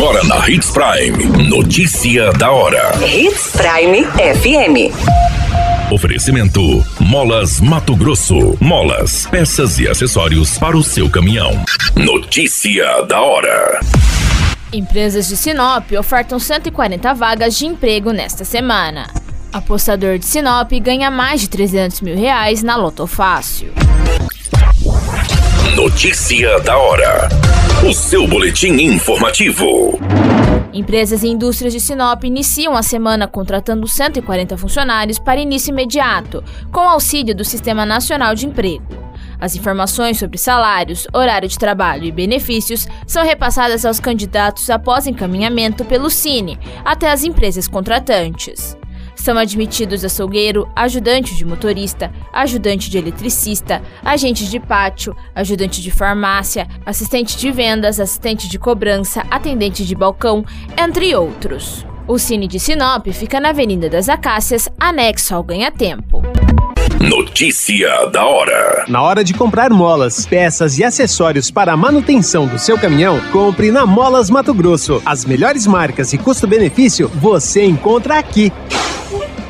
Agora na Hits Prime. Notícia da hora. Hits Prime FM. Oferecimento: Molas Mato Grosso. Molas, peças e acessórios para o seu caminhão. Notícia da hora. Empresas de Sinop ofertam 140 vagas de emprego nesta semana. Apostador de Sinop ganha mais de 300 mil reais na Loto Fácil. Notícia da hora. O seu boletim informativo. Empresas e indústrias de Sinop iniciam a semana contratando 140 funcionários para início imediato, com auxílio do Sistema Nacional de Emprego. As informações sobre salários, horário de trabalho e benefícios são repassadas aos candidatos após encaminhamento pelo Cine até as empresas contratantes. São admitidos açougueiro, ajudante de motorista, ajudante de eletricista, agente de pátio, ajudante de farmácia, assistente de vendas, assistente de cobrança, atendente de balcão, entre outros. O Cine de Sinop fica na Avenida das Acácias, anexo ao Ganha Tempo. Notícia da hora. Na hora de comprar molas, peças e acessórios para a manutenção do seu caminhão, compre na Molas Mato Grosso. As melhores marcas e custo-benefício você encontra aqui.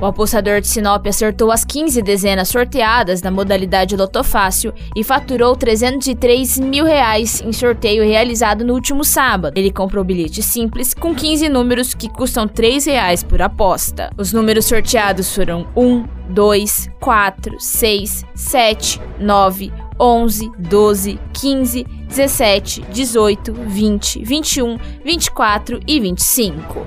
O apostador de Sinop acertou as 15 dezenas sorteadas na modalidade Lotofácil e faturou 303 mil reais em sorteio realizado no último sábado. Ele comprou bilhete simples com 15 números que custam 3 reais por aposta. Os números sorteados foram 1, 2, 4, 6, 7, 9, 11, 12, 15, 17, 18, 20, 21, 24 e 25.